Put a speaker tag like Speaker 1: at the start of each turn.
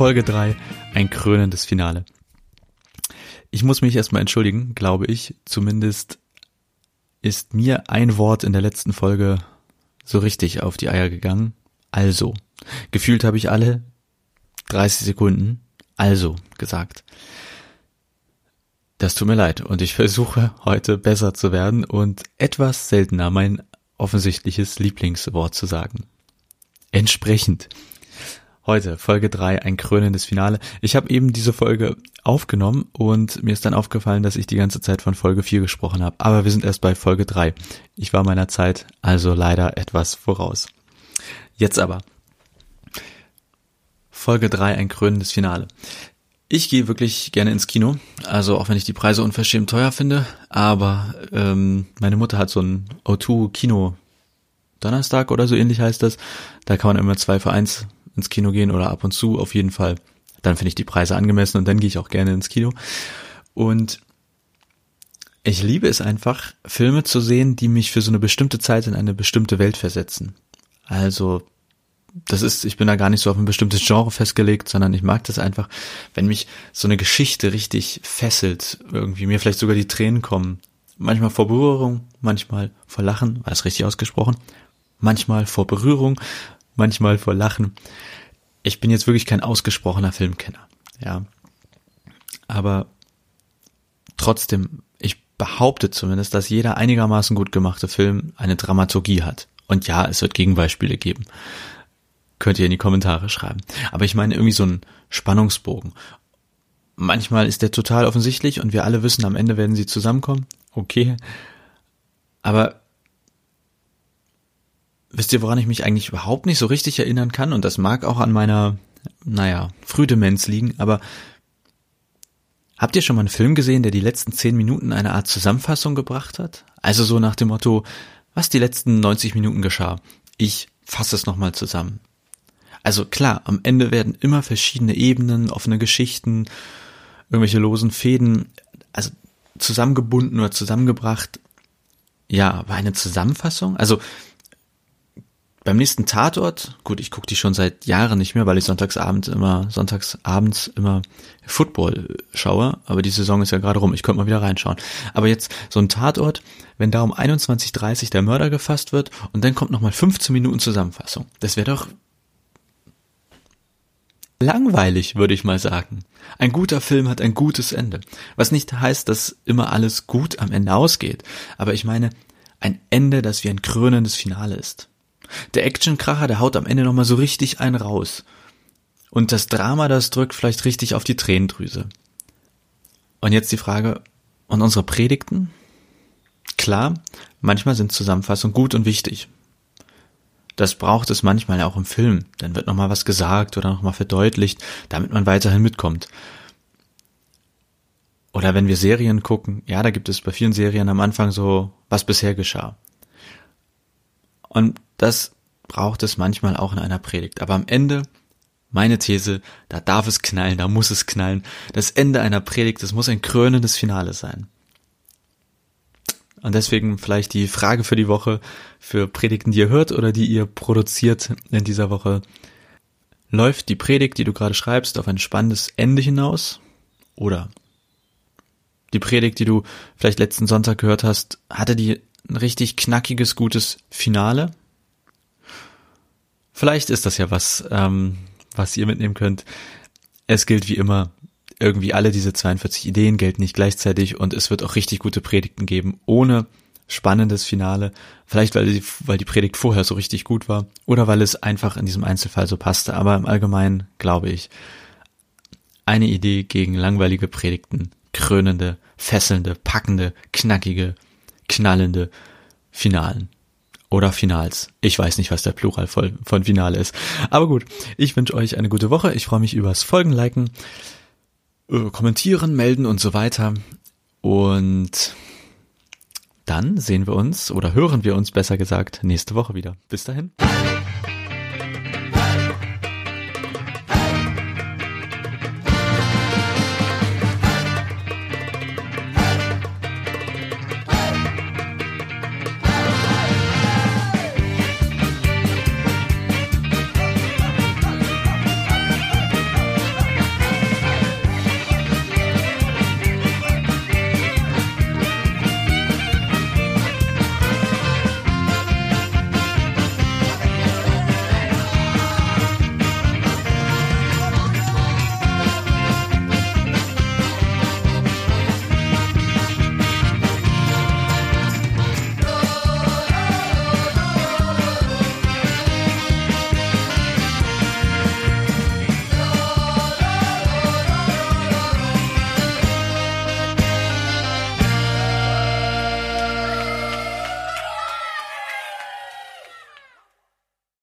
Speaker 1: Folge 3, ein krönendes Finale. Ich muss mich erstmal entschuldigen, glaube ich. Zumindest ist mir ein Wort in der letzten Folge so richtig auf die Eier gegangen. Also. Gefühlt habe ich alle 30 Sekunden also gesagt. Das tut mir leid und ich versuche heute besser zu werden und etwas seltener mein offensichtliches Lieblingswort zu sagen. Entsprechend. Heute, Folge 3, ein krönendes Finale. Ich habe eben diese Folge aufgenommen und mir ist dann aufgefallen, dass ich die ganze Zeit von Folge 4 gesprochen habe. Aber wir sind erst bei Folge 3. Ich war meiner Zeit also leider etwas voraus. Jetzt aber. Folge 3, ein krönendes Finale. Ich gehe wirklich gerne ins Kino, also auch wenn ich die Preise unverschämt teuer finde, aber ähm, meine Mutter hat so ein O2-Kino Donnerstag oder so ähnlich heißt das. Da kann man immer zwei für eins ins Kino gehen oder ab und zu auf jeden Fall. Dann finde ich die Preise angemessen und dann gehe ich auch gerne ins Kino. Und ich liebe es einfach, Filme zu sehen, die mich für so eine bestimmte Zeit in eine bestimmte Welt versetzen. Also, das ist, ich bin da gar nicht so auf ein bestimmtes Genre festgelegt, sondern ich mag das einfach, wenn mich so eine Geschichte richtig fesselt, irgendwie mir vielleicht sogar die Tränen kommen. Manchmal vor Berührung, manchmal vor Lachen, war es richtig ausgesprochen? Manchmal vor Berührung, manchmal vor Lachen. Ich bin jetzt wirklich kein ausgesprochener Filmkenner, ja. Aber trotzdem, ich behaupte zumindest, dass jeder einigermaßen gut gemachte Film eine Dramaturgie hat. Und ja, es wird Gegenbeispiele geben. Könnt ihr in die Kommentare schreiben. Aber ich meine irgendwie so ein Spannungsbogen. Manchmal ist der total offensichtlich und wir alle wissen, am Ende werden sie zusammenkommen. Okay. Aber wisst ihr, woran ich mich eigentlich überhaupt nicht so richtig erinnern kann? Und das mag auch an meiner, naja, Frühdemenz liegen, aber habt ihr schon mal einen Film gesehen, der die letzten zehn Minuten eine Art Zusammenfassung gebracht hat? Also so nach dem Motto, was die letzten 90 Minuten geschah. Ich fasse es nochmal zusammen. Also klar, am Ende werden immer verschiedene Ebenen, offene Geschichten, irgendwelche losen Fäden, also zusammengebunden oder zusammengebracht. Ja, war eine Zusammenfassung? Also beim nächsten Tatort, gut, ich gucke die schon seit Jahren nicht mehr, weil ich sonntagsabends immer, sonntagsabends immer Football schaue, aber die Saison ist ja gerade rum, ich könnte mal wieder reinschauen. Aber jetzt so ein Tatort, wenn da um 21.30 der Mörder gefasst wird und dann kommt nochmal 15 Minuten Zusammenfassung. Das wäre doch langweilig, würde ich mal sagen. Ein guter Film hat ein gutes Ende. Was nicht heißt, dass immer alles gut am Ende ausgeht. Aber ich meine, ein Ende, das wie ein krönendes Finale ist. Der Actionkracher, der haut am Ende nochmal so richtig einen raus. Und das Drama, das drückt vielleicht richtig auf die Tränendrüse. Und jetzt die Frage, und unsere Predigten? Klar, manchmal sind Zusammenfassungen gut und wichtig. Das braucht es manchmal auch im Film. Dann wird nochmal was gesagt oder nochmal verdeutlicht, damit man weiterhin mitkommt. Oder wenn wir Serien gucken, ja, da gibt es bei vielen Serien am Anfang so, was bisher geschah. Und das braucht es manchmal auch in einer Predigt. Aber am Ende, meine These, da darf es knallen, da muss es knallen. Das Ende einer Predigt, das muss ein krönendes Finale sein. Und deswegen vielleicht die Frage für die Woche, für Predigten, die ihr hört oder die ihr produziert in dieser Woche. Läuft die Predigt, die du gerade schreibst, auf ein spannendes Ende hinaus? Oder die Predigt, die du vielleicht letzten Sonntag gehört hast, hatte die ein richtig knackiges, gutes Finale? Vielleicht ist das ja was, ähm, was ihr mitnehmen könnt. Es gilt wie immer, irgendwie alle diese 42 Ideen gelten nicht gleichzeitig und es wird auch richtig gute Predigten geben, ohne spannendes Finale. Vielleicht, weil die, weil die Predigt vorher so richtig gut war oder weil es einfach in diesem Einzelfall so passte. Aber im Allgemeinen glaube ich, eine Idee gegen langweilige Predigten, krönende, fesselnde, packende, knackige, knallende Finalen. Oder Finals. Ich weiß nicht, was der Plural von, von Finale ist. Aber gut, ich wünsche euch eine gute Woche. Ich freue mich übers Folgen, liken, äh, kommentieren, melden und so weiter. Und dann sehen wir uns oder hören wir uns besser gesagt nächste Woche wieder. Bis dahin.